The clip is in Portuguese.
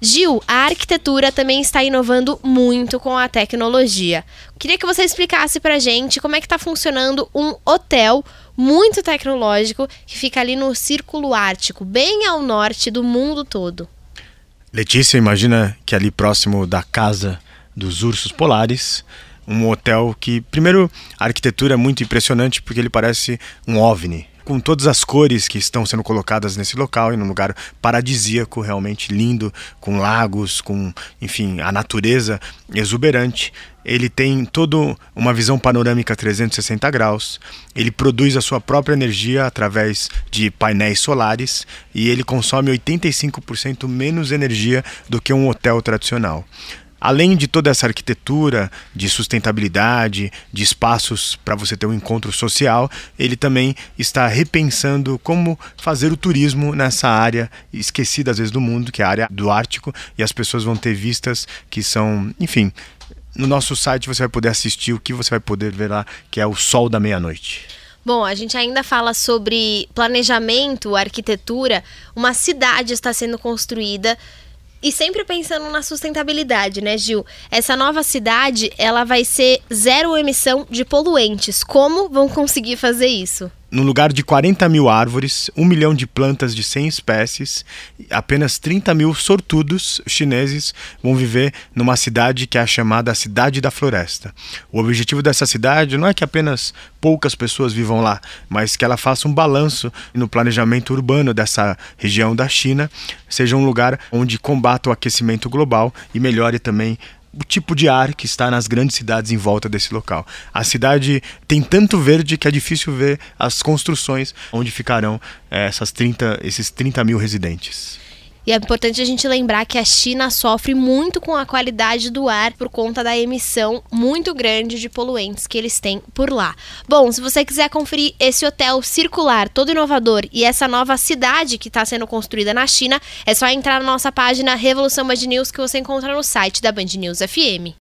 Gil, a arquitetura também está inovando muito com a tecnologia. Queria que você explicasse pra gente como é que está funcionando um hotel muito tecnológico que fica ali no Círculo Ártico, bem ao norte do mundo todo. Letícia, imagina que ali próximo da casa dos ursos polares, um hotel que, primeiro, a arquitetura é muito impressionante porque ele parece um ovni com todas as cores que estão sendo colocadas nesse local, em um lugar paradisíaco, realmente lindo, com lagos, com, enfim, a natureza exuberante. Ele tem toda uma visão panorâmica 360 graus. Ele produz a sua própria energia através de painéis solares e ele consome 85% menos energia do que um hotel tradicional. Além de toda essa arquitetura de sustentabilidade, de espaços para você ter um encontro social, ele também está repensando como fazer o turismo nessa área esquecida às vezes do mundo, que é a área do Ártico, e as pessoas vão ter vistas que são, enfim, no nosso site você vai poder assistir o que você vai poder ver lá, que é o sol da meia-noite. Bom, a gente ainda fala sobre planejamento, arquitetura. Uma cidade está sendo construída e sempre pensando na sustentabilidade, né, Gil? Essa nova cidade, ela vai ser zero emissão de poluentes. Como vão conseguir fazer isso? No lugar de 40 mil árvores, 1 milhão de plantas de 100 espécies, apenas 30 mil sortudos chineses vão viver numa cidade que é a chamada Cidade da Floresta. O objetivo dessa cidade não é que apenas poucas pessoas vivam lá, mas que ela faça um balanço no planejamento urbano dessa região da China, seja um lugar onde combata o aquecimento global e melhore também o tipo de ar que está nas grandes cidades em volta desse local. A cidade tem tanto verde que é difícil ver as construções onde ficarão é, essas 30, esses 30 mil residentes. E é importante a gente lembrar que a China sofre muito com a qualidade do ar por conta da emissão muito grande de poluentes que eles têm por lá. Bom, se você quiser conferir esse hotel circular, todo inovador e essa nova cidade que está sendo construída na China, é só entrar na nossa página Revolução Band News que você encontra no site da Band News FM.